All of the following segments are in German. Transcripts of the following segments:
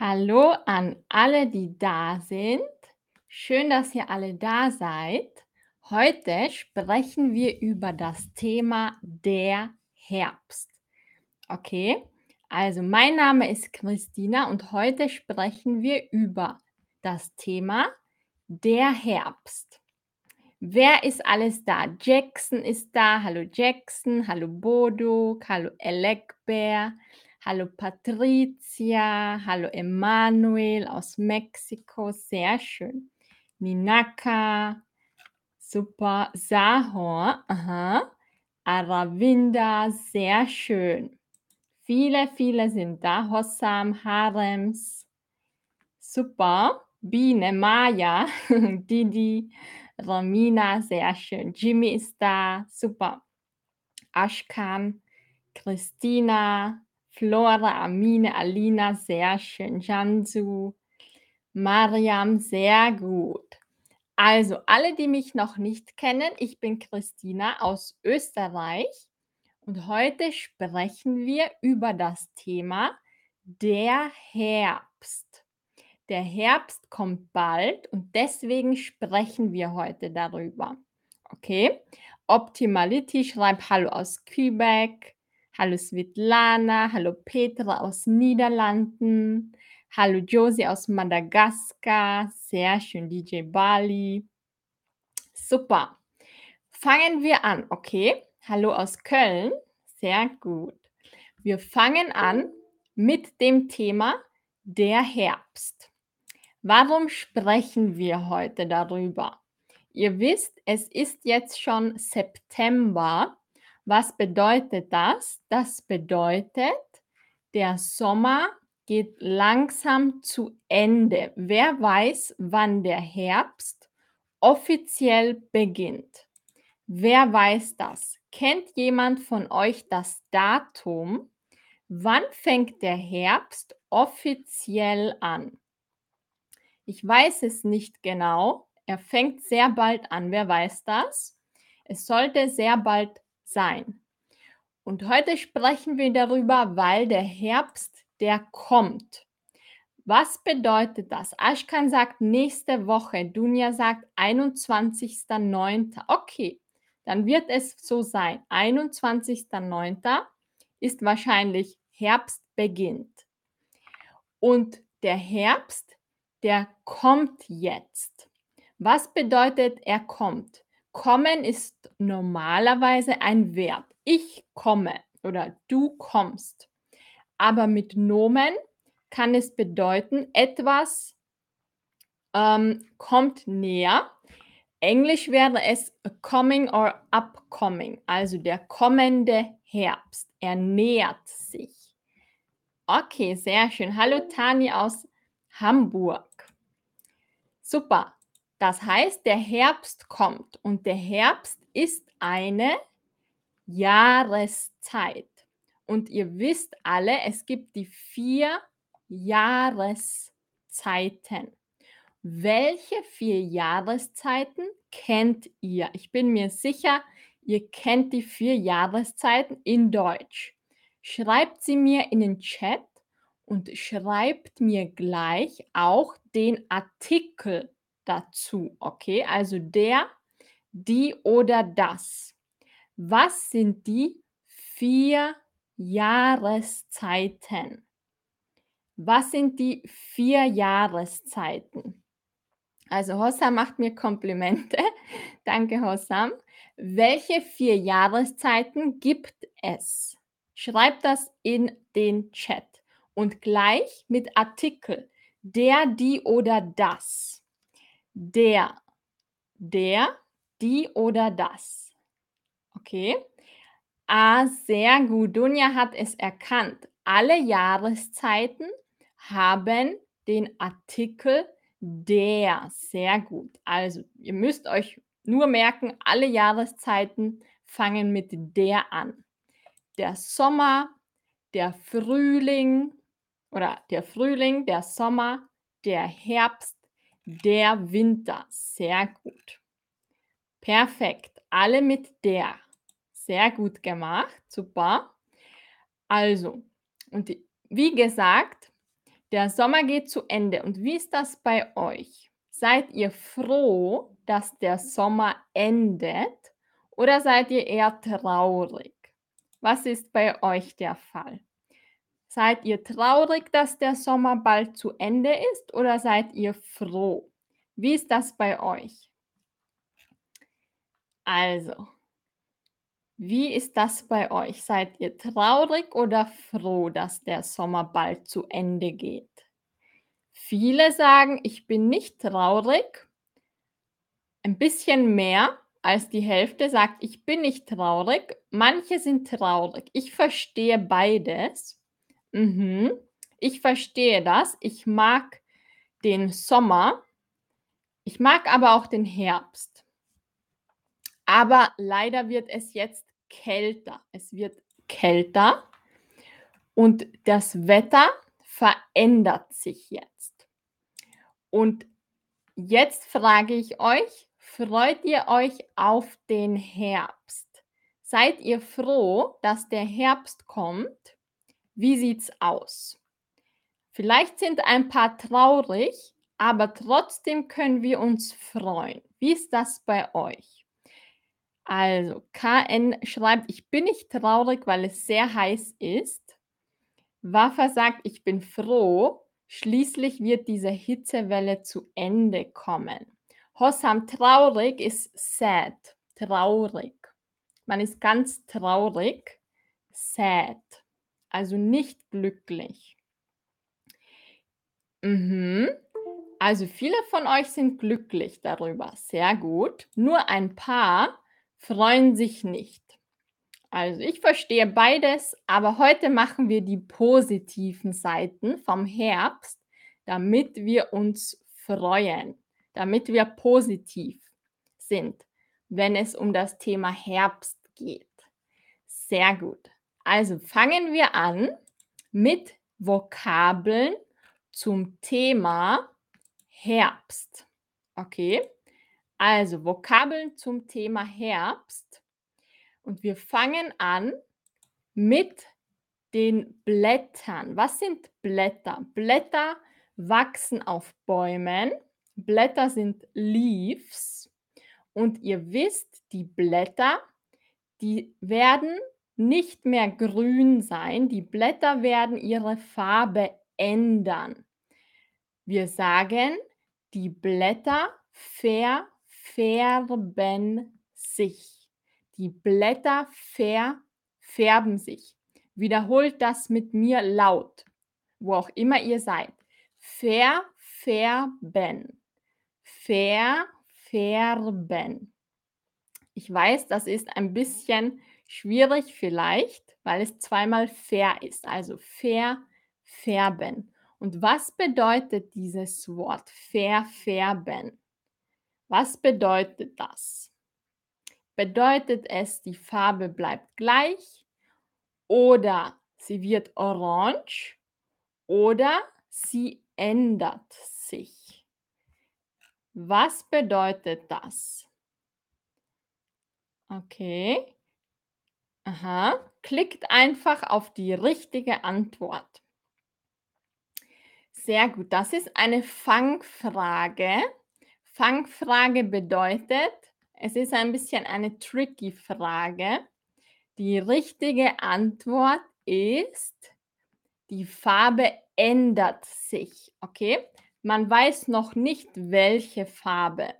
Hallo an alle, die da sind. Schön, dass ihr alle da seid. Heute sprechen wir über das Thema der Herbst. Okay, also mein Name ist Christina und heute sprechen wir über das Thema der Herbst. Wer ist alles da? Jackson ist da. Hallo Jackson. Hallo Bodo. Hallo Elekbär. Hallo Patricia. Hallo Emanuel aus Mexiko. Sehr schön. Ninaka. Super. Sahor. Aha. Aravinda. Sehr schön. Viele, viele sind da. Hossam, Harems. Super. Biene, Maya, Didi, Romina, sehr schön. Jimmy ist da, super. Ashkan, Christina, Flora, Amine, Alina, sehr schön. Jansu, Mariam, sehr gut. Also, alle, die mich noch nicht kennen, ich bin Christina aus Österreich und heute sprechen wir über das Thema der Herbst. Der Herbst kommt bald und deswegen sprechen wir heute darüber. Okay? Optimality schreibt Hallo aus Quebec. Hallo Svetlana. Hallo Petra aus Niederlanden. Hallo Josie aus Madagaskar. Sehr schön, DJ Bali. Super. Fangen wir an, okay? Hallo aus Köln. Sehr gut. Wir fangen an mit dem Thema der Herbst. Warum sprechen wir heute darüber? Ihr wisst, es ist jetzt schon September. Was bedeutet das? Das bedeutet, der Sommer geht langsam zu Ende. Wer weiß, wann der Herbst offiziell beginnt? Wer weiß das? Kennt jemand von euch das Datum? Wann fängt der Herbst offiziell an? Ich weiß es nicht genau. Er fängt sehr bald an. Wer weiß das? Es sollte sehr bald sein. Und heute sprechen wir darüber, weil der Herbst, der kommt. Was bedeutet das? Ashkan sagt nächste Woche, Dunja sagt 21.09. Okay, dann wird es so sein. 21.09. ist wahrscheinlich Herbst beginnt. Und der Herbst der kommt jetzt. Was bedeutet, er kommt? Kommen ist normalerweise ein Verb. Ich komme oder du kommst. Aber mit Nomen kann es bedeuten, etwas ähm, kommt näher. Englisch wäre es coming or upcoming, also der kommende Herbst. Er nähert sich. Okay, sehr schön. Hallo Tani aus Hamburg. Super. Das heißt, der Herbst kommt und der Herbst ist eine Jahreszeit. Und ihr wisst alle, es gibt die vier Jahreszeiten. Welche vier Jahreszeiten kennt ihr? Ich bin mir sicher, ihr kennt die vier Jahreszeiten in Deutsch. Schreibt sie mir in den Chat und schreibt mir gleich auch den Artikel dazu. Okay, also der, die oder das. Was sind die vier Jahreszeiten? Was sind die vier Jahreszeiten? Also Hossam macht mir Komplimente. Danke, Hossam. Welche vier Jahreszeiten gibt es? Schreibt das in den Chat und gleich mit Artikel. Der, die oder das. Der, der, die oder das. Okay. Ah, sehr gut. Dunja hat es erkannt. Alle Jahreszeiten haben den Artikel der. Sehr gut. Also, ihr müsst euch nur merken, alle Jahreszeiten fangen mit der an. Der Sommer, der Frühling, oder der Frühling, der Sommer, der Herbst, der Winter. Sehr gut. Perfekt. Alle mit der. Sehr gut gemacht. Super. Also, und wie gesagt, Der Sommer geht zu Ende. Und wie ist das bei euch? Seid ihr froh, dass der Sommer endet oder seid ihr eher traurig? Was ist bei euch der Fall? Seid ihr traurig, dass der Sommer bald zu Ende ist oder seid ihr froh? Wie ist das bei euch? Also, wie ist das bei euch? Seid ihr traurig oder froh, dass der Sommer bald zu Ende geht? Viele sagen, ich bin nicht traurig. Ein bisschen mehr als die Hälfte sagt, ich bin nicht traurig. Manche sind traurig. Ich verstehe beides. Mhm. Ich verstehe das. Ich mag den Sommer. Ich mag aber auch den Herbst. Aber leider wird es jetzt kälter. Es wird kälter und das Wetter verändert sich jetzt. Und jetzt frage ich euch, freut ihr euch auf den Herbst? Seid ihr froh, dass der Herbst kommt? Wie sieht's aus? Vielleicht sind ein paar traurig, aber trotzdem können wir uns freuen. Wie ist das bei euch? Also, KN schreibt, ich bin nicht traurig, weil es sehr heiß ist. Waffa sagt, ich bin froh. Schließlich wird diese Hitzewelle zu Ende kommen. Hossam traurig ist sad, traurig. Man ist ganz traurig, sad, also nicht glücklich. Mhm. Also viele von euch sind glücklich darüber, sehr gut. Nur ein paar freuen sich nicht. Also ich verstehe beides, aber heute machen wir die positiven Seiten vom Herbst, damit wir uns freuen, damit wir positiv sind, wenn es um das Thema Herbst geht. Sehr gut. Also fangen wir an mit Vokabeln zum Thema Herbst. Okay? Also Vokabeln zum Thema Herbst. Und wir fangen an mit den Blättern. Was sind Blätter? Blätter wachsen auf Bäumen. Blätter sind Leaves. Und ihr wisst, die Blätter, die werden nicht mehr grün sein. Die Blätter werden ihre Farbe ändern. Wir sagen, die Blätter ver färben sich. Die Blätter verfärben sich. Wiederholt das mit mir laut, wo auch immer ihr seid. Verfärben. Verfärben. Ich weiß, das ist ein bisschen schwierig vielleicht, weil es zweimal fair ist. Also verfärben. Und was bedeutet dieses Wort verfärben? Was bedeutet das? Bedeutet es, die Farbe bleibt gleich oder sie wird orange oder sie ändert sich? Was bedeutet das? Okay. Aha. Klickt einfach auf die richtige Antwort. Sehr gut. Das ist eine Fangfrage. Fangfrage bedeutet, es ist ein bisschen eine tricky Frage. Die richtige Antwort ist, die Farbe ändert sich. Okay? Man weiß noch nicht, welche Farbe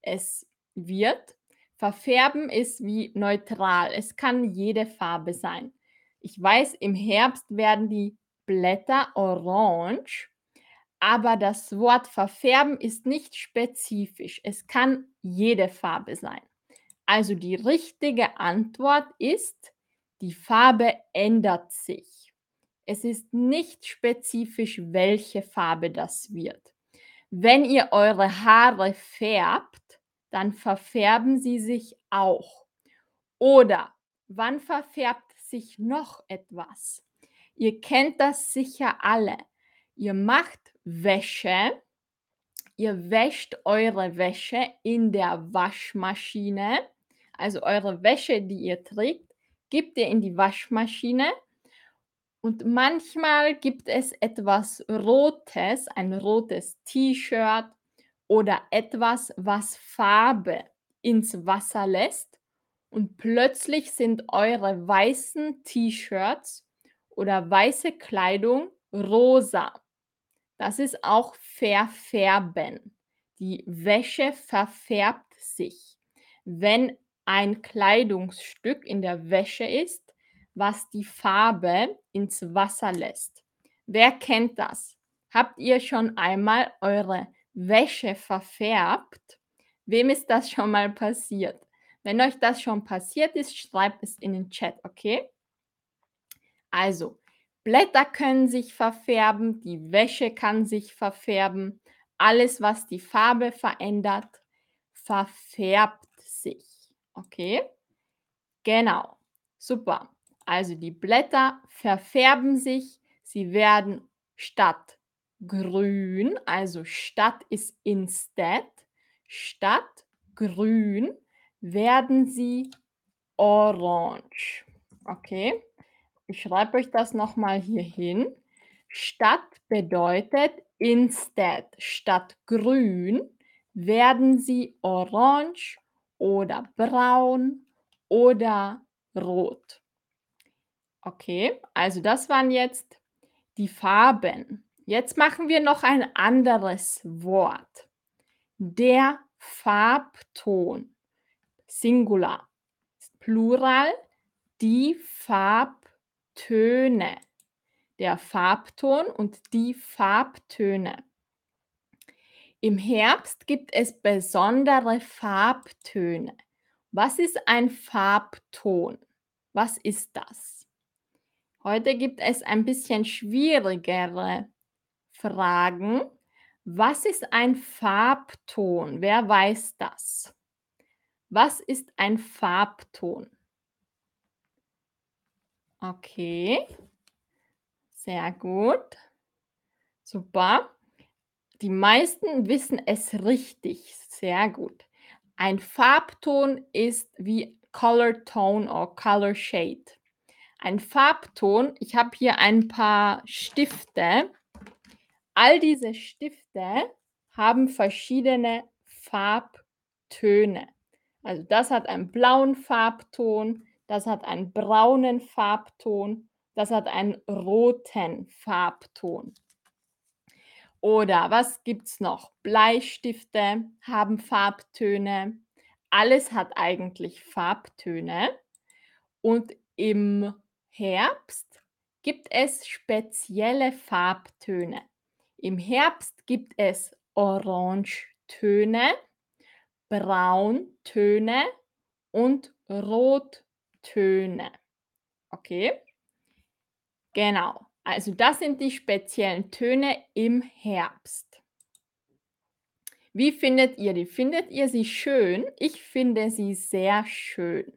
es wird. Verfärben ist wie neutral. Es kann jede Farbe sein. Ich weiß, im Herbst werden die Blätter orange aber das Wort verfärben ist nicht spezifisch. Es kann jede Farbe sein. Also die richtige Antwort ist, die Farbe ändert sich. Es ist nicht spezifisch, welche Farbe das wird. Wenn ihr eure Haare färbt, dann verfärben sie sich auch. Oder wann verfärbt sich noch etwas? Ihr kennt das sicher alle. Ihr macht Wäsche. Ihr wäscht eure Wäsche in der Waschmaschine. Also eure Wäsche, die ihr trägt, gebt ihr in die Waschmaschine Und manchmal gibt es etwas Rotes, ein rotes T-Shirt oder etwas, was Farbe ins Wasser lässt und plötzlich sind eure weißen T-Shirts oder weiße Kleidung rosa. Das ist auch verfärben. Die Wäsche verfärbt sich. Wenn ein Kleidungsstück in der Wäsche ist, was die Farbe ins Wasser lässt. Wer kennt das? Habt ihr schon einmal eure Wäsche verfärbt? Wem ist das schon mal passiert? Wenn euch das schon passiert ist, schreibt es in den Chat, okay? Also, Blätter können sich verfärben, die Wäsche kann sich verfärben. Alles, was die Farbe verändert, verfärbt sich. Okay? Genau. Super. Also die Blätter verfärben sich. Sie werden statt grün, also statt ist instead, statt grün werden sie orange. Okay? Ich schreibe euch das nochmal hier hin. Statt bedeutet instead. Statt grün werden sie orange oder braun oder rot. Okay, also das waren jetzt die Farben. Jetzt machen wir noch ein anderes Wort. Der Farbton. Singular. Plural. Die Farbtöne. Der Farbton und die Farbtöne. Im Herbst gibt es besondere Farbtöne. Was ist ein Farbton? Was ist das? Heute gibt es ein bisschen schwierigere Fragen. Was ist ein Farbton? Wer weiß das? Was ist ein Farbton? Okay, sehr gut. Super. Die meisten wissen es richtig. Sehr gut. Ein Farbton ist wie Color Tone oder Color Shade. Ein Farbton, ich habe hier ein paar Stifte. All diese Stifte haben verschiedene Farbtöne. Also das hat einen blauen Farbton, das hat einen braunen Farbton, das hat einen roten Farbton. Oder was gibt es noch? Bleistifte haben Farbtöne. Alles hat eigentlich Farbtöne. Und im Herbst gibt es spezielle Farbtöne. Im Herbst gibt es Orangetöne, Brauntöne und Rottöne. Okay? Genau. Also das sind die speziellen Töne im Herbst. Wie findet ihr die? Findet ihr sie schön? Ich finde sie sehr schön.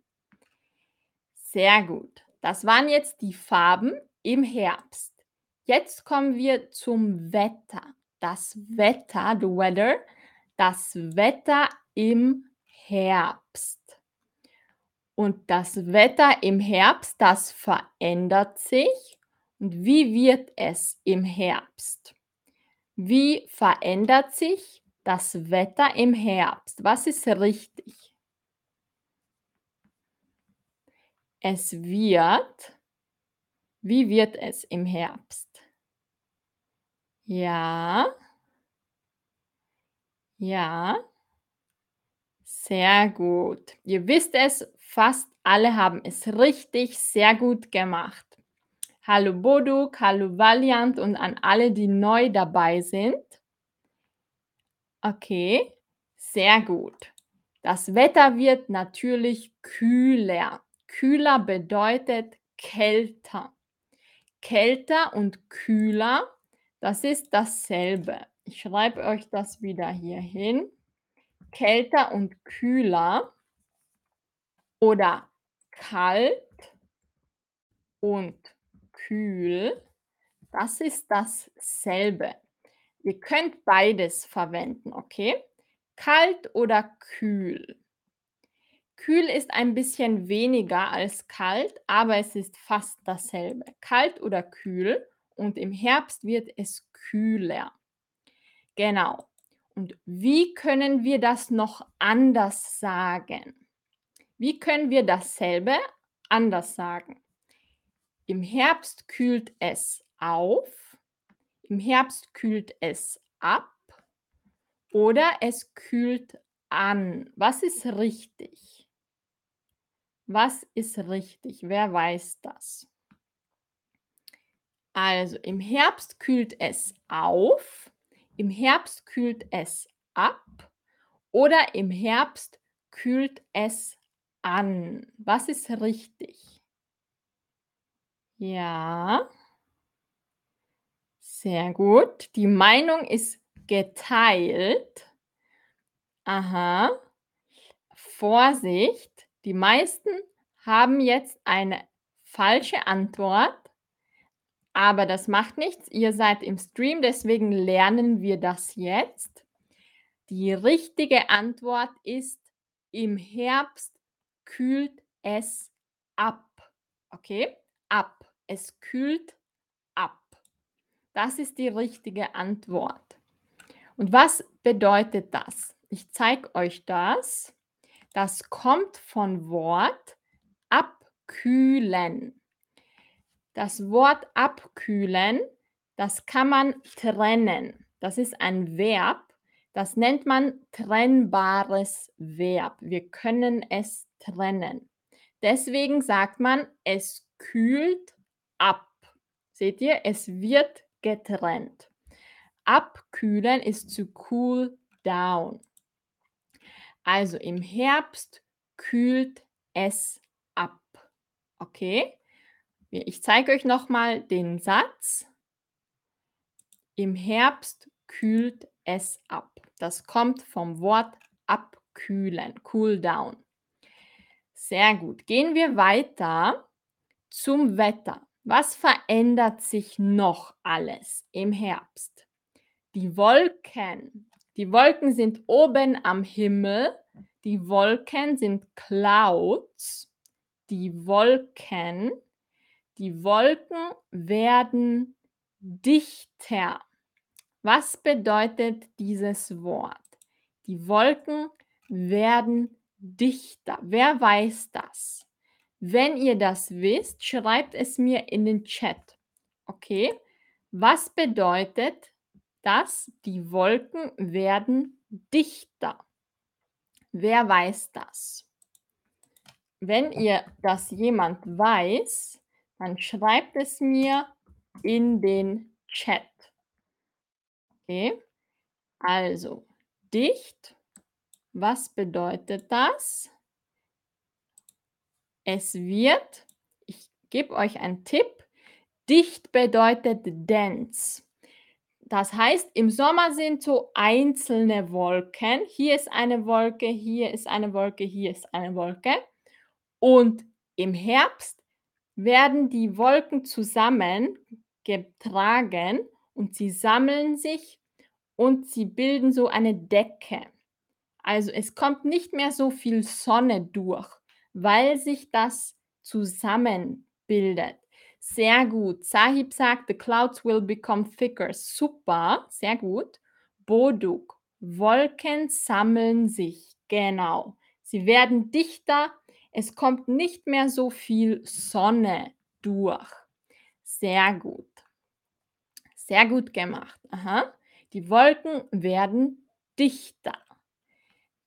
Sehr gut. Das waren jetzt die Farben im Herbst. Jetzt kommen wir zum Wetter. Das Wetter, the weather, das Wetter im Herbst. Und das Wetter im Herbst, das verändert sich und wie wird es im Herbst? Wie verändert sich das Wetter im Herbst? Was ist richtig? Es wird, wie wird es im Herbst? Ja, ja, sehr gut. Ihr wisst es, fast alle haben es richtig, sehr gut gemacht. Hallo Boduk, hallo Valiant und an alle, die neu dabei sind. Okay, sehr gut. Das Wetter wird natürlich kühler. Kühler bedeutet kälter. Kälter und kühler, das ist dasselbe. Ich schreibe euch das wieder hier hin. Kälter und kühler oder kalt und kühl, das ist dasselbe. Ihr könnt beides verwenden, okay? Kalt oder kühl. Kühl ist ein bisschen weniger als kalt, aber es ist fast dasselbe. Kalt oder kühl und im Herbst wird es kühler. Genau. Und wie können wir das noch anders sagen? Wie können wir dasselbe anders sagen? Im Herbst kühlt es auf, im Herbst kühlt es ab oder es kühlt an. Was ist richtig? Was ist richtig? Wer weiß das? Also im Herbst kühlt es auf, im Herbst kühlt es ab oder im Herbst kühlt es an. Was ist richtig? Ja. Sehr gut. Die Meinung ist geteilt. Aha. Vorsicht, die meisten haben jetzt eine falsche Antwort, aber das macht nichts. Ihr seid im Stream, deswegen lernen wir das jetzt. Die richtige Antwort ist, im Herbst kühlt es ab. Okay? Ab. Es kühlt ab. Das ist die richtige Antwort. Und was bedeutet das? Ich zeige euch das. Das kommt von Wort abkühlen. Das Wort abkühlen, das kann man trennen. Das ist ein Verb. Das nennt man trennbares Verb. Wir können es trennen. Deswegen sagt man, es kühlt ab. Seht ihr, es wird getrennt. Abkühlen ist zu cool down. Also im Herbst kühlt es ab. Okay? Ich zeige euch nochmal den Satz. Im Herbst kühlt es ab. Das kommt vom Wort abkühlen, cool down. Sehr gut. Gehen wir weiter zum Wetter. Was verändert sich noch alles im Herbst? Die Wolken. Die Wolken sind oben am Himmel. Die Wolken sind Clouds. Die Wolken. Die Wolken werden dichter. Was bedeutet dieses Wort? Die Wolken werden dichter. Wer weiß das? Wenn ihr das wisst, schreibt es mir in den Chat. Okay? Was bedeutet dass die Wolken werden dichter. Wer weiß das? Wenn ihr das jemand weiß, dann schreibt es mir in den Chat. Okay? Also, dicht. Was bedeutet das? Es wird, ich gebe euch einen Tipp, dicht bedeutet dense. Das heißt, im Sommer sind so einzelne Wolken. Hier ist eine Wolke, hier ist eine Wolke, hier ist eine Wolke. Und im Herbst werden die Wolken zusammengetragen und sie sammeln sich und sie bilden so eine Decke. Also es kommt nicht mehr so viel Sonne durch, weil sich das zusammenbildet. Sehr gut. Sahib sagt, the clouds will become thicker. Super, sehr gut. Boduk, Wolken sammeln sich. Genau. Sie werden dichter. Es kommt nicht mehr so viel Sonne durch. Sehr gut. Sehr gut gemacht. Aha. Die Wolken werden dichter.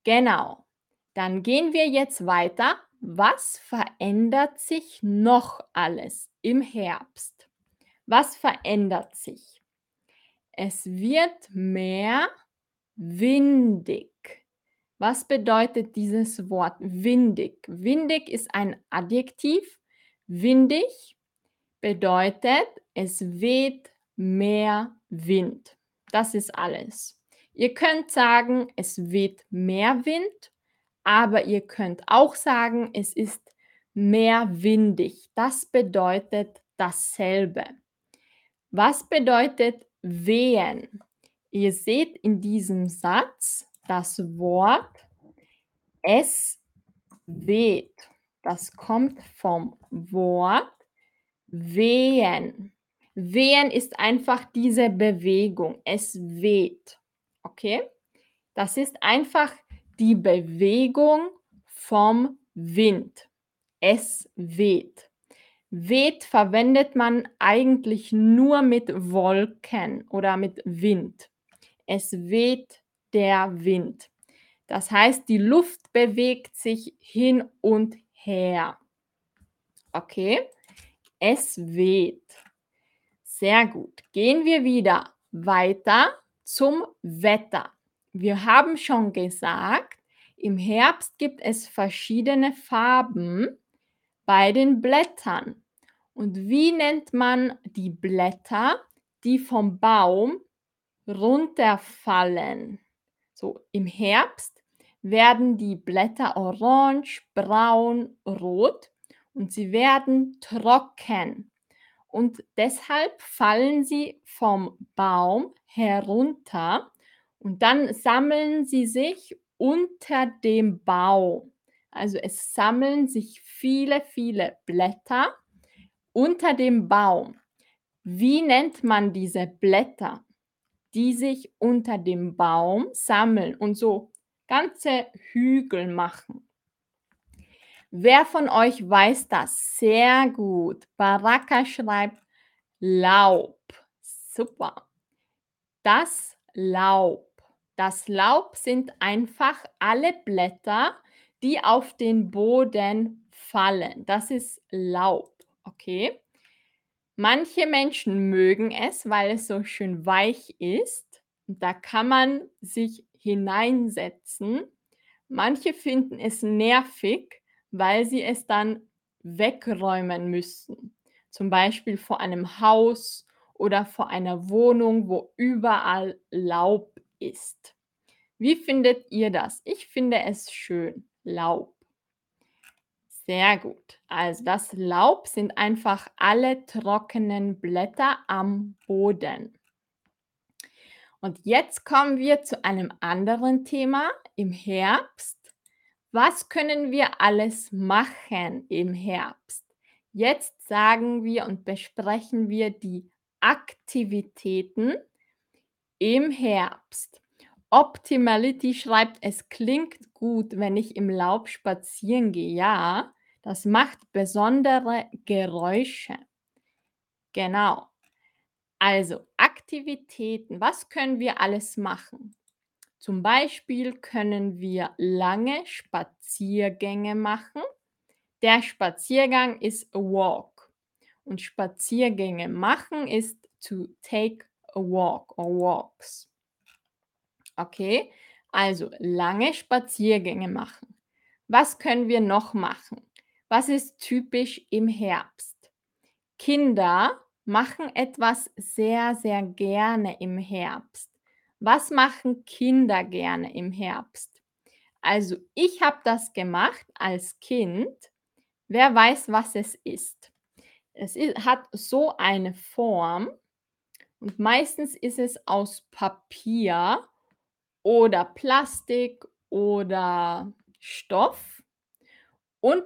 Genau. Dann gehen wir jetzt weiter was verändert sich noch alles im Herbst? Was verändert sich? Es wird mehr windig. Was bedeutet dieses Wort windig? Windig ist ein Adjektiv. Windig bedeutet, es weht mehr Wind. Das ist alles. Ihr könnt sagen, es weht mehr Wind aber ihr könnt auch sagen, es ist mehr windig. Das bedeutet dasselbe. Was bedeutet wehen? Ihr seht in diesem Satz das Wort es weht. Das kommt vom Wort wehen. Wehen ist einfach diese Bewegung. Es weht. Okay? Das ist einfach die Bewegung vom Wind. Es weht. Weht verwendet man eigentlich nur mit Wolken oder mit Wind. Es weht der Wind. Das heißt, die Luft bewegt sich hin und her. Okay? Es weht. Sehr gut. Gehen wir wieder weiter zum Wetter. Wir haben schon gesagt, im Herbst gibt es verschiedene Farben bei den Blättern. Und wie nennt man die Blätter, die vom Baum runterfallen? So im Herbst werden die Blätter orange, braun, rot und sie werden trocken. Und deshalb fallen sie vom Baum herunter und dann sammeln sie sich unter dem Baum. Also es sammeln sich viele, viele Blätter unter dem Baum. Wie nennt man diese Blätter, die sich unter dem Baum sammeln und so ganze Hügel machen? Wer von euch weiß das? Sehr gut. Baraka schreibt Laub. Super. Das Laub. Das Laub sind einfach alle Blätter, die auf den Boden fallen. Das ist Laub. Okay? Manche Menschen mögen es, weil es so schön weich ist. Da kann man sich hineinsetzen. Manche finden es nervig, weil sie es dann wegräumen müssen. Zum Beispiel vor einem Haus oder vor einer Wohnung, wo überall Laub ist. Wie findet ihr das? Ich finde es schön. Laub. Sehr gut. Also das Laub sind einfach alle trockenen Blätter am Boden. Und jetzt kommen wir zu einem anderen Thema im Herbst. Was können wir alles machen im Herbst? Jetzt sagen wir und besprechen wir die Aktivitäten im Herbst. Optimality schreibt, es klingt gut, wenn ich im Laub spazieren gehe. Ja, das macht besondere Geräusche. Genau. Also Aktivitäten. Was können wir alles machen? Zum Beispiel können wir lange Spaziergänge machen. Der Spaziergang ist a walk. Und Spaziergänge machen ist to take a walk or walks. Okay, also lange Spaziergänge machen. Was können wir noch machen? Was ist typisch im Herbst? Kinder machen etwas sehr, sehr gerne im Herbst. Was machen Kinder gerne im Herbst? Also ich habe das gemacht als Kind. Wer weiß, was es ist? Es ist, hat so eine Form und meistens ist es aus Papier oder Plastik oder Stoff. Und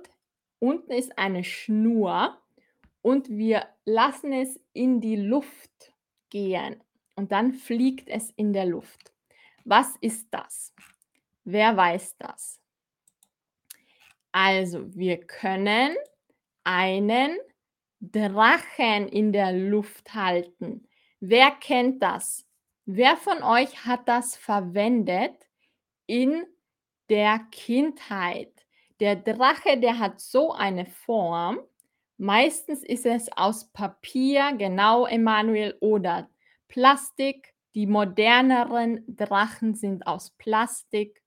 unten ist eine Schnur und wir lassen es in die Luft gehen und dann fliegt es in der Luft. Was ist das? Wer weiß das? Also, wir können einen Drachen in der Luft halten. Wer kennt das? Wer von euch hat das verwendet in der Kindheit? Der Drache, der hat so eine Form. Meistens ist es aus Papier, genau, Emanuel, oder Plastik. Die moderneren Drachen sind aus Plastik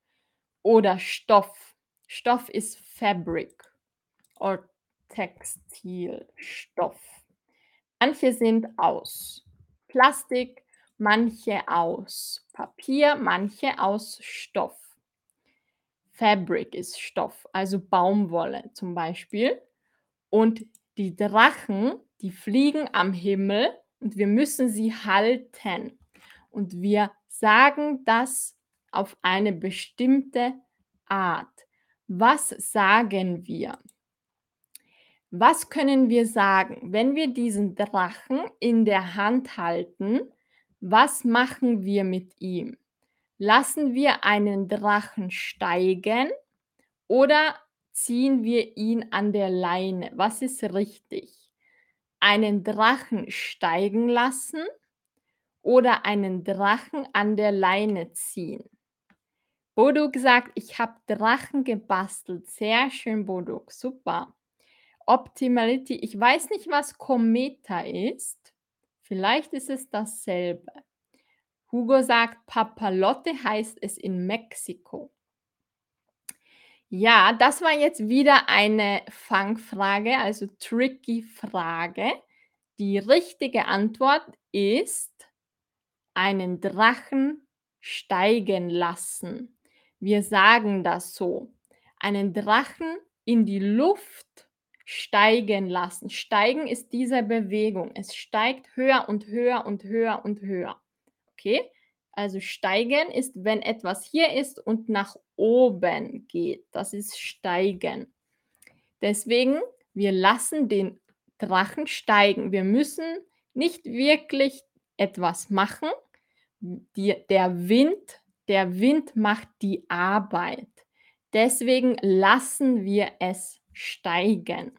oder Stoff. Stoff ist Fabric oder Textilstoff. Manche sind aus Plastik, manche aus Papier, manche aus Stoff. Fabric ist Stoff, also Baumwolle zum Beispiel. Und die Drachen, die fliegen am Himmel und wir müssen sie halten. Und wir sagen das auf eine bestimmte Art. Was sagen wir? Was können wir sagen, wenn wir diesen Drachen in der Hand halten? Was machen wir mit ihm? Lassen wir einen Drachen steigen oder ziehen wir ihn an der Leine? Was ist richtig? Einen Drachen steigen lassen oder einen Drachen an der Leine ziehen? Boduk sagt, ich habe Drachen gebastelt. Sehr schön, Boduk. Super. Optimality, ich weiß nicht, was Kometa ist. Vielleicht ist es dasselbe. Hugo sagt, Papalotte heißt es in Mexiko. Ja, das war jetzt wieder eine Fangfrage, also tricky Frage. Die richtige Antwort ist einen Drachen steigen lassen. Wir sagen das so. Einen Drachen in die Luft steigen lassen. Steigen ist diese Bewegung. Es steigt höher und höher und höher und höher. Okay? Also steigen ist, wenn etwas hier ist und nach oben geht. Das ist steigen. Deswegen, wir lassen den Drachen steigen. Wir müssen nicht wirklich etwas machen. Die, der Wind, der Wind macht die Arbeit. Deswegen lassen wir es steigen.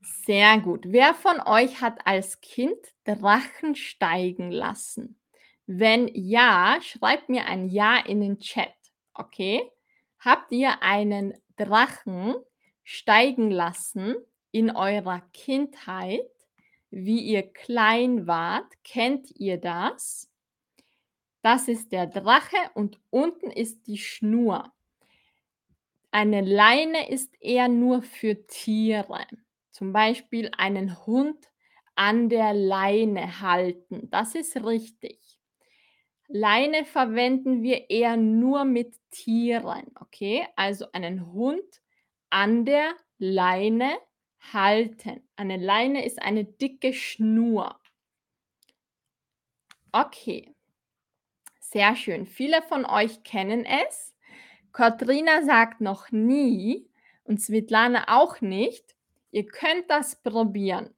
Sehr gut. Wer von euch hat als Kind Drachen steigen lassen? Wenn ja, schreibt mir ein Ja in den Chat. Okay? Habt ihr einen Drachen steigen lassen in eurer Kindheit, wie ihr klein wart? Kennt ihr das? Das ist der Drache und unten ist die Schnur. Eine Leine ist eher nur für Tiere. Zum Beispiel einen Hund an der Leine halten. Das ist richtig. Leine verwenden wir eher nur mit Tieren, okay? Also einen Hund an der Leine halten. Eine Leine ist eine dicke Schnur. Okay. Sehr schön. Viele von euch kennen es. Katrina sagt noch nie und Svetlana auch nicht. Ihr könnt das probieren.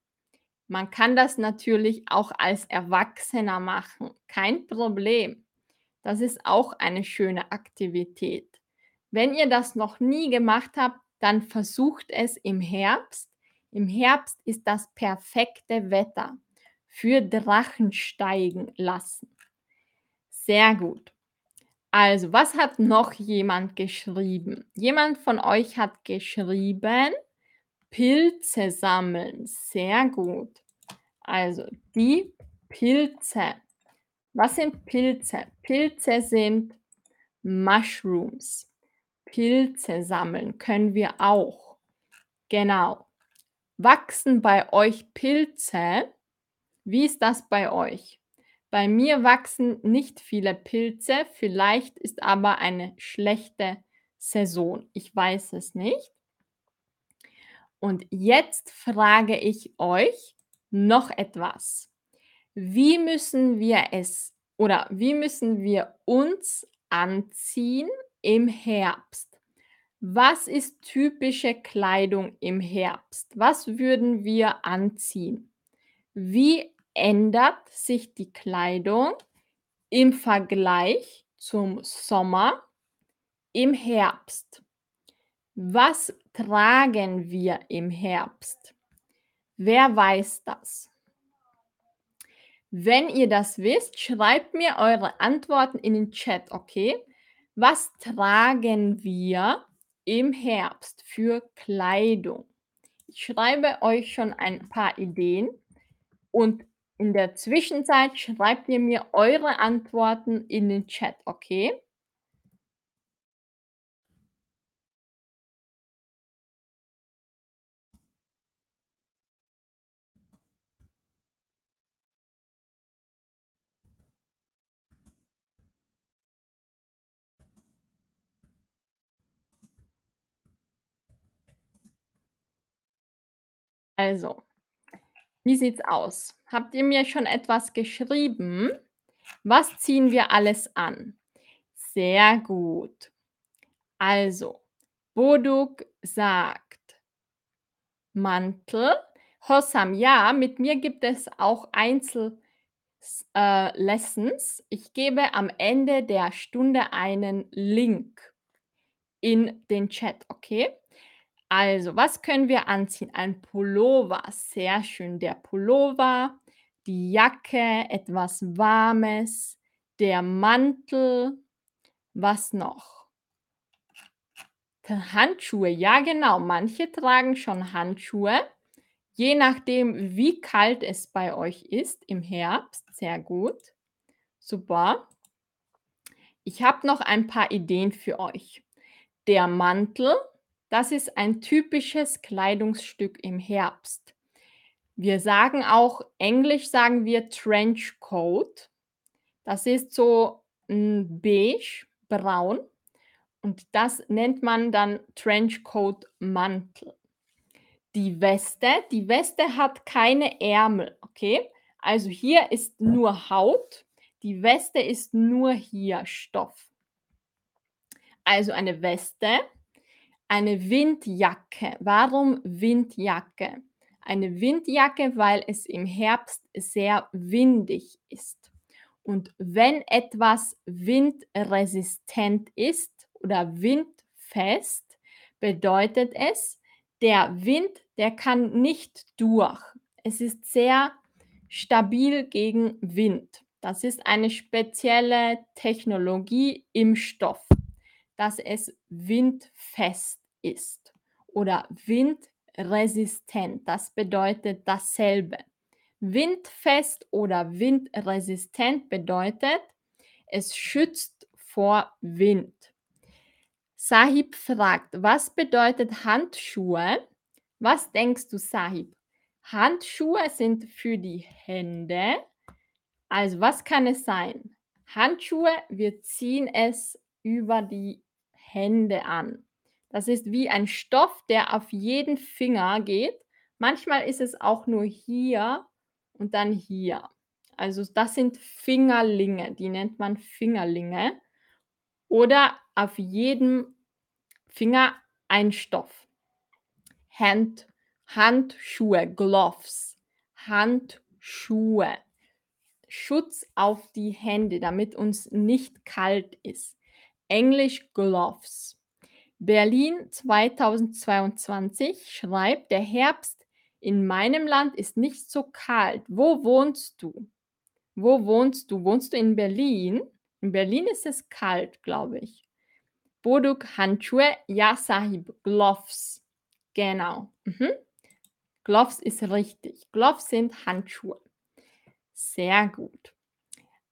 Man kann das natürlich auch als Erwachsener machen. Kein Problem. Das ist auch eine schöne Aktivität. Wenn ihr das noch nie gemacht habt, dann versucht es im Herbst. Im Herbst ist das perfekte Wetter für Drachen steigen lassen. Sehr gut. Also, was hat noch jemand geschrieben? Jemand von euch hat geschrieben, Pilze sammeln. Sehr gut. Also, die Pilze. Was sind Pilze? Pilze sind Mushrooms. Pilze sammeln können wir auch. Genau. Wachsen bei euch Pilze? Wie ist das bei euch? Bei mir wachsen nicht viele Pilze, vielleicht ist aber eine schlechte Saison. Ich weiß es nicht. Und jetzt frage ich euch noch etwas. Wie müssen wir es oder wie müssen wir uns anziehen im Herbst? Was ist typische Kleidung im Herbst? Was würden wir anziehen? Wie ändert sich die Kleidung im Vergleich zum Sommer im Herbst? Was tragen wir im Herbst? Wer weiß das? Wenn ihr das wisst, schreibt mir eure Antworten in den Chat, okay? Was tragen wir im Herbst für Kleidung? Ich schreibe euch schon ein paar Ideen und in der Zwischenzeit schreibt ihr mir eure Antworten in den Chat, okay? Also, wie sieht's aus? Habt ihr mir schon etwas geschrieben? Was ziehen wir alles an? Sehr gut. Also, Boduk sagt Mantel. Hossam, ja, mit mir gibt es auch Einzel s äh. Ich gebe am Ende der Stunde einen Link in den Chat, okay? Also, was können wir anziehen? Ein Pullover, sehr schön. Der Pullover, die Jacke, etwas Warmes, der Mantel. Was noch? Handschuhe, ja genau, manche tragen schon Handschuhe, je nachdem, wie kalt es bei euch ist im Herbst. Sehr gut. Super. Ich habe noch ein paar Ideen für euch. Der Mantel, das ist ein typisches Kleidungsstück im Herbst. Wir sagen auch Englisch sagen wir Trenchcoat. Das ist so, hm, beige, braun und das nennt man dann Trenchcoat-Mantel. Die Weste die Weste hat keine Ärmel, okay? Also, hier ist nur Haut, die Weste ist nur hier Stoff. Also, eine Weste, eine Windjacke. Warum Windjacke? Eine Windjacke, weil es im Herbst sehr windig ist. Und wenn etwas windresistent ist oder windfest, bedeutet es, der Wind, der kann nicht durch. Es ist sehr stabil gegen Wind. Das ist eine spezielle Technologie im Stoff, dass es windfest ist oder windresistent. Das bedeutet dasselbe. Windfest oder windresistent bedeutet, es schützt vor Wind. Sahib fragt: „Was bedeutet Handschuhe?“ Was denkst du, Sahib? Handschuhe sind für die Hände. Also, was kann es sein? Handschuhe, wir ziehen es über die Hände an. Das ist wie ein Stoff, der auf jeden Finger geht. Manchmal ist es auch nur hier und dann hier. Also, das sind Fingerlinge, die nennt man Fingerlinge oder auf jedem Finger ein Stoff. Hand Handschuhe, Gloves, Handschuhe. Schutz auf die Hände, damit uns nicht kalt ist. Englisch Gloves. Berlin 2022 schreibt: „Der Herbst in meinem Land ist nicht so kalt. Wo wohnst du?“ Wo wohnst du? Wohnst du in Berlin? In Berlin ist es kalt, glaube ich. Boduk Handschuhe, ja Sahib, Gloves. Genau. Mhm. Gloves ist richtig. Gloves sind Handschuhe. Sehr gut.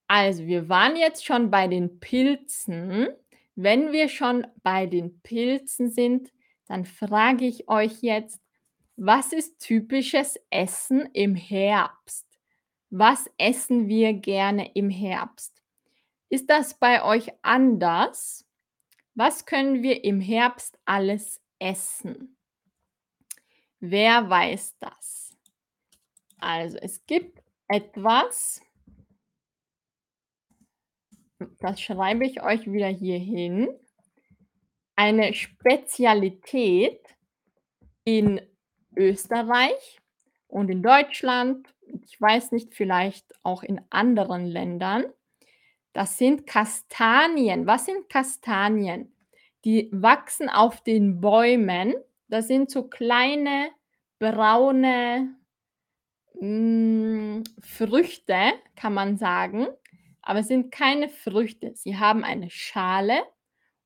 Also, wir waren jetzt schon bei den Pilzen. Wenn wir schon bei den Pilzen sind, dann frage ich euch jetzt: Was ist typisches Essen im Herbst? Was essen wir gerne im Herbst? Ist das bei euch anders? Was können wir im Herbst alles essen? Wer weiß das? Also, es gibt etwas das schreibe ich euch wieder hier hin. Eine Spezialität in Österreich und in Deutschland, ich weiß nicht, vielleicht auch in anderen Ländern. Das sind Kastanien. Was sind Kastanien? Die wachsen auf den Bäumen. Das sind so kleine braune hm, Früchte, kann man sagen, aber es sind keine Früchte. Sie haben eine Schale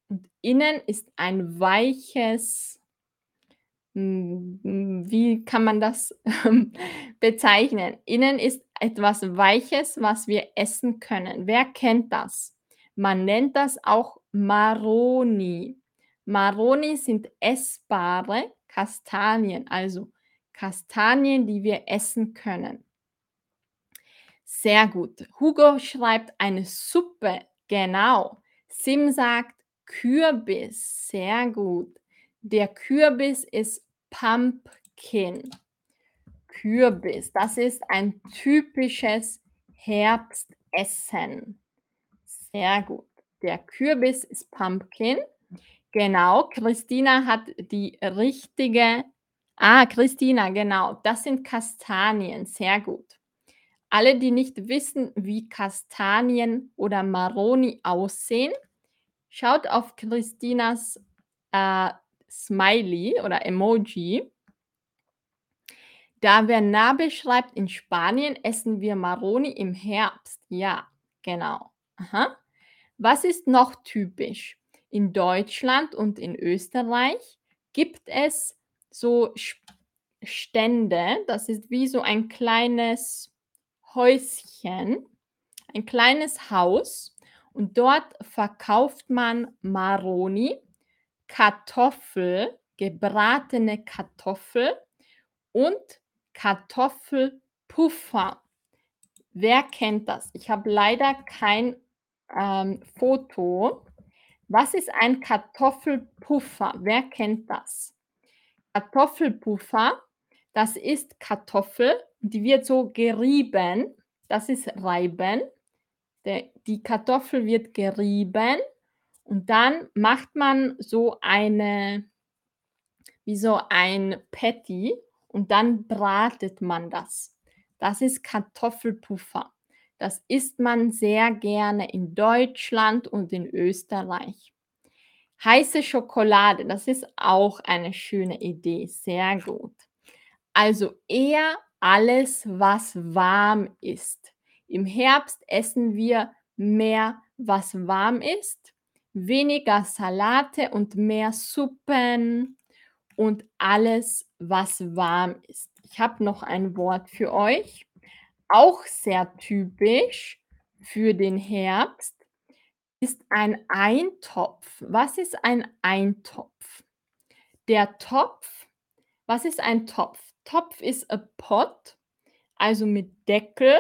und innen ist ein weiches hm, hm, wie kann man das bezeichnen? Innen ist etwas Weiches, was wir essen können. Wer kennt das? Man nennt das auch Maroni. Maroni sind essbare Kastanien, also Kastanien, die wir essen können. Sehr gut. Hugo schreibt eine Suppe. Genau. Sim sagt Kürbis. Sehr gut. Der Kürbis ist Pumpkin. Kürbis, das ist ein typisches Herbstessen. Sehr gut. Der Kürbis ist Pumpkin. Genau, Christina hat die richtige ah, Christina, genau, das sind Kastanien, sehr gut. Alle, die nicht wissen, wie Kastanien oder Maroni aussehen, schaut auf Christinas, äh, Smiley oder Emoji. Da wer Nabel schreibt, in Spanien essen wir Maroni im Herbst. Ja, genau. Aha. Was ist noch typisch? In Deutschland und in Österreich gibt es so Stände, das ist wie so ein kleines Häuschen, ein kleines Haus und dort verkauft man Maroni, Kartoffel, gebratene Kartoffel und Kartoffelpuffer. Wer kennt das? Ich habe leider kein, ähm, Foto. Was ist ein Kartoffelpuffer? Wer kennt das? Kartoffelpuffer, das ist Kartoffel, die wird so gerieben. Das ist reiben. Der die Kartoffel wird gerieben und dann macht man so eine wie so ein Patty und dann bratet man das. Das ist Kartoffelpuffer. Das isst man sehr gerne in Deutschland und in Österreich. Heiße Schokolade, das ist auch eine schöne Idee, sehr gut. Also eher alles, was warm ist. Im Herbst essen wir mehr, was warm ist, weniger Salate und mehr Suppen und alles, was warm ist. Ich habe noch ein Wort für euch, auch sehr typisch für den Herbst, ist ein Eintopf. Was ist ein Eintopf? Der Topf was ist ein Topf? Topf ist a pot, also mit Deckel.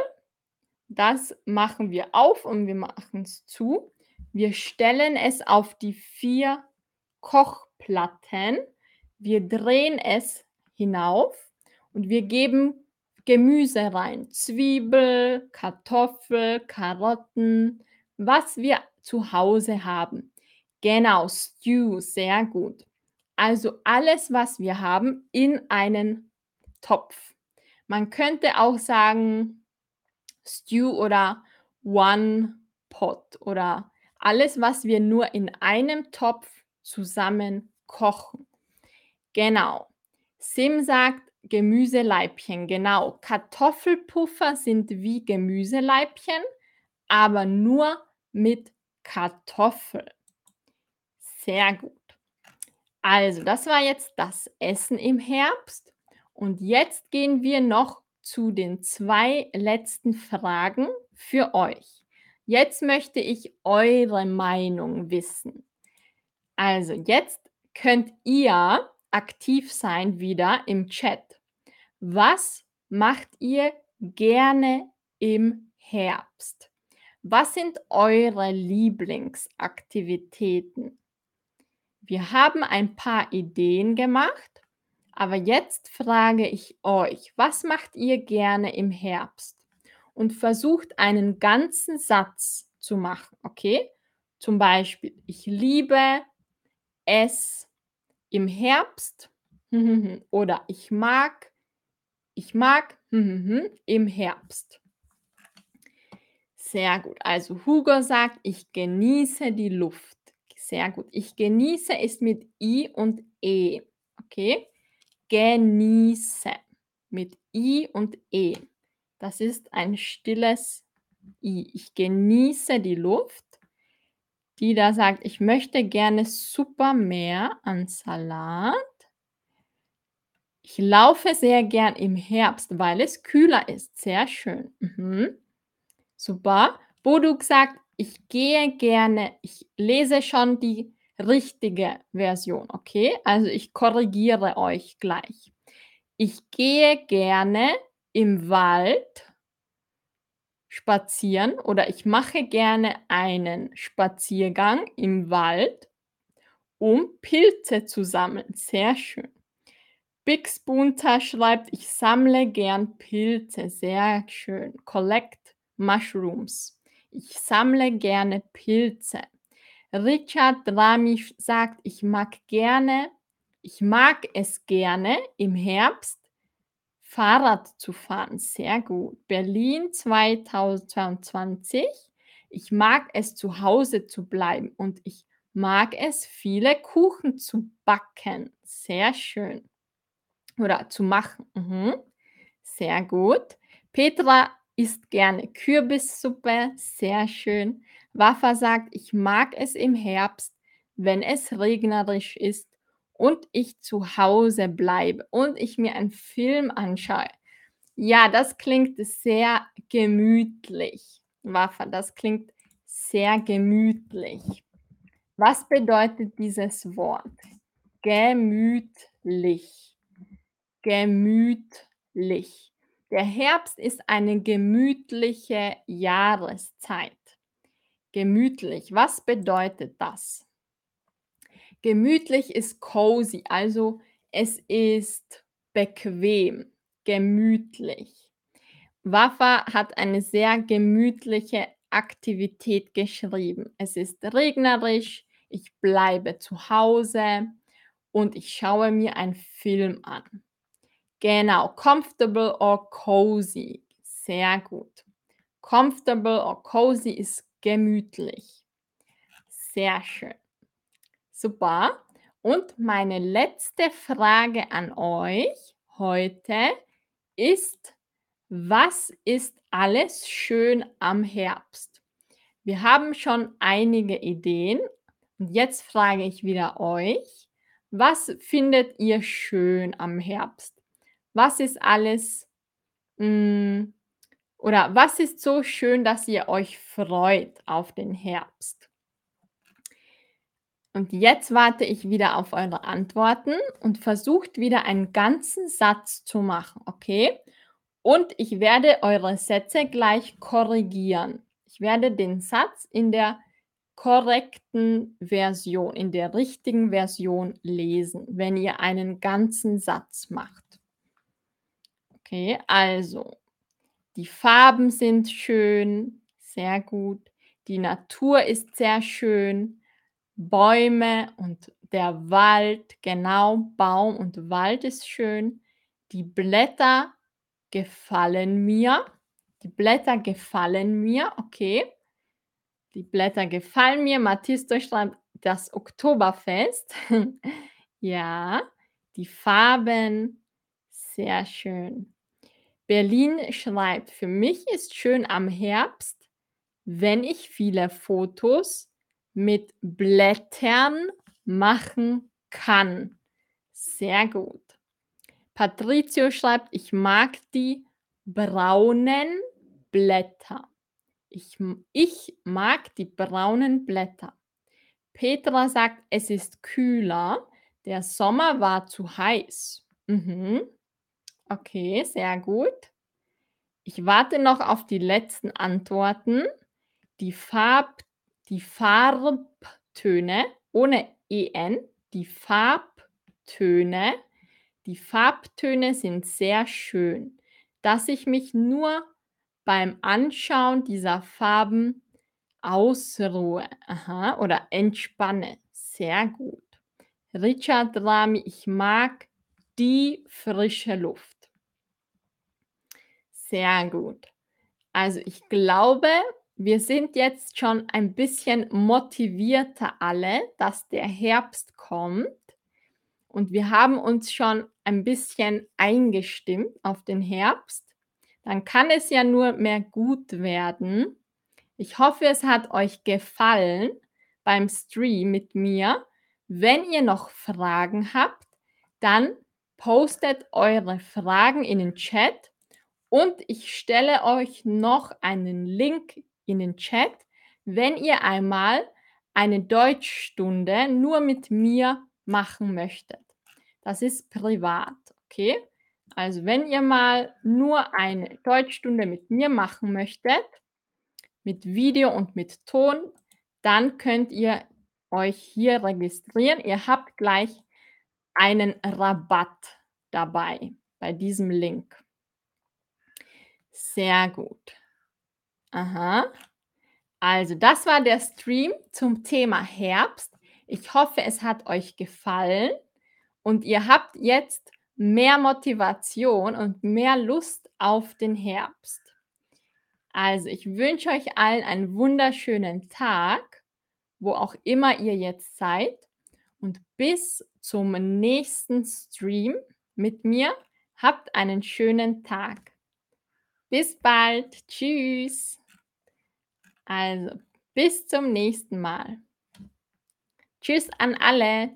Das machen wir auf und wir machen's zu. Wir stellen es auf die 4 Kochplatten. Wir drehen es hinauf und wir geben Gemüse rein. Zwiebel, Kartoffel, Karotten, was wir zu Hause haben. Genau, Stew, sehr gut. Also alles, was wir haben, in einen Topf. Man könnte auch sagen Stew oder One Pot oder alles, was wir nur in einem Topf zusammen kochen. Genau. Sim sagt Gemüseleibchen, genau. Kartoffelpuffer sind wie Gemüseleibchen, aber nur mit Kartoffel. Sehr gut. Also, das war jetzt das Essen im Herbst. Und jetzt gehen wir noch zu den 2 letzten Fragen für euch. Jetzt möchte ich eure Meinung wissen. Also, jetzt könnt ihr aktiv sein wieder im Chat. Was macht ihr gerne im Herbst? Was sind eure Lieblingsaktivitäten? Wir haben ein paar Ideen gemacht, aber jetzt frage ich euch, was macht ihr gerne im Herbst? Und versucht einen ganzen Satz zu machen, okay? Zum Beispiel, ich liebe es im Herbst oder ich mag ich mag im Herbst. Sehr gut. Also Hugo sagt, ich genieße die Luft. Sehr gut. Ich genieße ist mit I und E. Okay? Genieße mit I und E. Das ist ein stilles I. Ich genieße die Luft. Die da sagt, ich möchte gerne super mehr an Salat. Ich laufe sehr gern im Herbst, weil es kühler ist. Sehr schön. Mhm. Super. Boduk sagt, ich gehe gerne ich lese schon die richtige Version, okay? Also, ich korrigiere euch gleich. Ich gehe gerne im Wald spazieren oder ich mache gerne einen Spaziergang im Wald, um Pilze zu sammeln. Sehr schön. Bix Bunter schreibt, ich sammle gern Pilze. Sehr schön. Collect Mushrooms. Ich sammle gerne Pilze. Richard Rami sagt: „Ich mag gerne ich mag es gerne, im Herbst Fahrrad zu fahren.“ Sehr gut. Berlin 2022: „Ich mag es, zu Hause zu bleiben und ich mag es, viele Kuchen zu backen.“ Sehr schön. Oder zu machen. Mhm. Sehr gut. Petra isst gerne Kürbissuppe. Sehr schön. Wafa sagt: „Ich mag es im Herbst, wenn es regnerisch ist und ich zu Hause bleibe und ich mir einen Film anschaue.“ Ja, das klingt sehr gemütlich, Wafa. Das klingt sehr gemütlich. Was bedeutet dieses Wort? Gemütlich. Gemütlich. Der Herbst ist eine gemütliche Jahreszeit. Gemütlich, was bedeutet das? Gemütlich ist cozy, also es ist bequem, gemütlich. Wafa hat eine sehr gemütliche Aktivität geschrieben. Es ist regnerisch, ich bleibe zu Hause und ich schaue mir einen Film an. Genau, comfortable or cozy. Sehr gut. Comfortable or cozy ist gemütlich. Sehr schön. Super. Und meine letzte Frage an euch heute ist: Was ist alles schön am Herbst? Wir haben schon einige Ideen und jetzt frage ich wieder euch: Was findet ihr schön am Herbst? Was ist alles hm, oder was ist so schön, dass ihr euch freut auf den Herbst? Und jetzt warte ich wieder auf eure Antworten und versucht wieder einen ganzen Satz zu machen, okay? Und ich werde eure Sätze gleich korrigieren. Ich werde den Satz in der korrekten Version, in der richtigen Version lesen, wenn ihr einen ganzen Satz macht. Okay, also die Farben sind schön, sehr gut. Die Natur ist sehr schön. Bäume und der Wald, genau, Baum und Wald ist schön. Die Blätter gefallen mir. Die Blätter gefallen mir, okay. Die Blätter gefallen mir. Mathisto schreibt das Oktoberfest. ja, die Farben, sehr schön. Berlin schreibt: „Für mich ist schön am Herbst, wenn ich viele Fotos mit Blättern machen kann.“ Sehr gut. Patrizio schreibt: „Ich mag die braunen Blätter. Ich ich mag die braunen Blätter.“ Petra sagt: „Es ist kühler. Der Sommer war zu heiß.“ Mhm. Okay, sehr gut. Ich warte noch auf die letzten Antworten. Die Farb die Farbtöne ohne en, die Farbtöne die Farbtöne sind sehr schön, dass ich mich nur beim Anschauen dieser Farben ausruhe. Aha, oder entspanne. Sehr gut. Richard Rami: „Ich mag die frische Luft.“ Sehr gut. Also, ich glaube, wir sind jetzt schon ein bisschen motivierter alle, dass der Herbst kommt. Und wir haben uns schon ein bisschen eingestimmt auf den Herbst. Dann kann es ja nur mehr gut werden. Ich hoffe, es hat euch gefallen beim Stream mit mir. Wenn ihr noch Fragen habt, dann postet eure Fragen in den Chat und ich stelle euch noch einen Link in den Chat, wenn ihr einmal eine Deutschstunde nur mit mir machen möchtet. Das ist privat, okay? Also, wenn ihr mal nur eine Deutschstunde mit mir machen möchtet, mit Video und mit Ton, dann könnt ihr euch hier registrieren. Ihr habt gleich einen Rabatt dabei bei diesem Link. Sehr gut. Aha. Also, das war der Stream zum Thema Herbst. Ich hoffe, es hat euch gefallen und ihr habt jetzt mehr Motivation und mehr Lust auf den Herbst. Also, ich wünsche euch allen einen wunderschönen Tag, wo auch immer ihr jetzt seid und bis zum nächsten Stream mit mir. Habt einen schönen Tag. Bis bald. Tschüss. Also, bis zum nächsten Mal. Tschüss an alle.